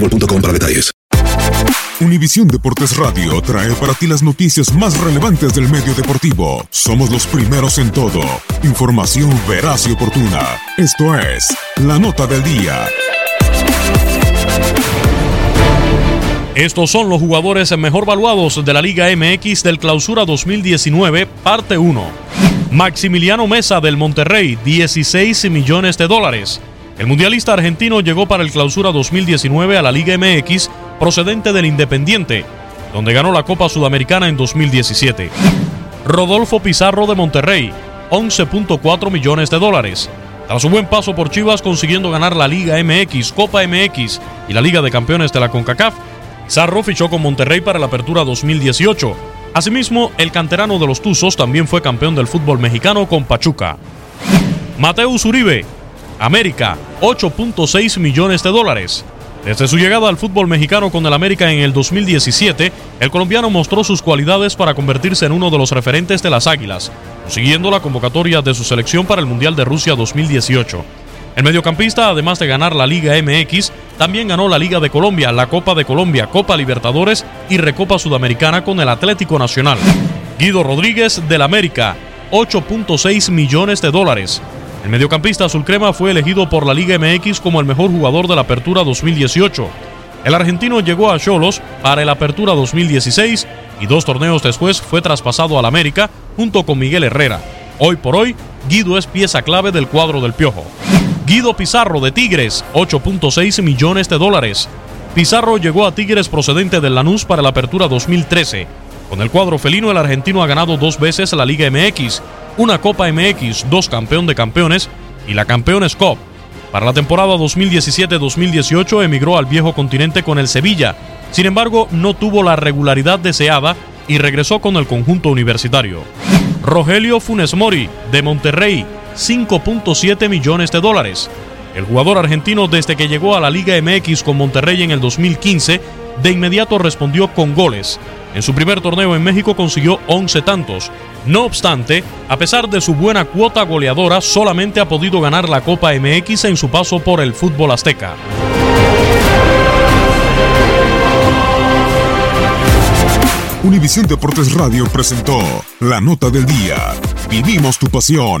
boostmobile.com para detalles. Univisión Deportes Radio trae para ti las noticias más relevantes del medio deportivo. Somos los primeros en todo. Información veraz y oportuna. Esto es La Nota del Día. Estos son los jugadores mejor valuados de la Liga MX del Clausura 2019, parte 1. Maximiliano Mesa del Monterrey, 16 millones de dólares. El mundialista argentino llegó para el Clausura 2019 a la Liga MX procedente del Independiente, donde ganó la Copa Sudamericana en 2017. Rodolfo Pizarro de Monterrey, 11.4 millones de dólares. Tras su buen paso por Chivas consiguiendo ganar la Liga MX, Copa MX y la Liga de Campeones de la CONCACAF, Pizarro fichó con Monterrey para la Apertura 2018. Asimismo, el canterano de los Tuzos también fue campeón del fútbol mexicano con Pachuca. Mateus Uribe, América, 8.6 millones de dólares. Desde su llegada al fútbol mexicano con el América en el 2017, el colombiano mostró sus cualidades para convertirse en uno de los referentes de las Águilas, consiguiendo la convocatoria de su selección para el Mundial de Rusia 2018. El mediocampista, además de ganar la Liga MX, también ganó la Liga de Colombia, la Copa de Colombia, Copa Libertadores y Recopa Sudamericana con el Atlético Nacional. Guido Rodríguez del América, 8.6 millones de dólares. El mediocampista azulcrema fue elegido por la Liga MX como el mejor jugador de la Apertura 2018. El argentino llegó a Cholos para el Apertura 2016 y dos torneos después fue traspasado al América junto con Miguel Herrera. Hoy por hoy, Guido es pieza clave del cuadro del Piojo. Guido Pizarro de Tigres, 8.6 millones de dólares. Pizarro llegó a Tigres procedente del Lanús para la Apertura 2013. Con el cuadro felino, el argentino ha ganado dos veces la Liga MX, una Copa MX, dos campeón de campeones y la Campeones Cup. Para la temporada 2017-2018 emigró al viejo continente con el Sevilla. Sin embargo, no tuvo la regularidad deseada y regresó con el conjunto universitario. Rogelio Funes Mori, de Monterrey, 5.7 millones de dólares. El jugador argentino desde que llegó a la Liga MX con Monterrey en el 2015, de inmediato respondió con goles. En su primer torneo en México consiguió 11 tantos. No obstante, a pesar de su buena cuota goleadora, solamente ha podido ganar la Copa MX en su paso por el fútbol azteca. Univisión Deportes Radio presentó La Nota del Día. Vivimos tu pasión.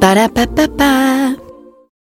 Ba-da-ba-ba-ba.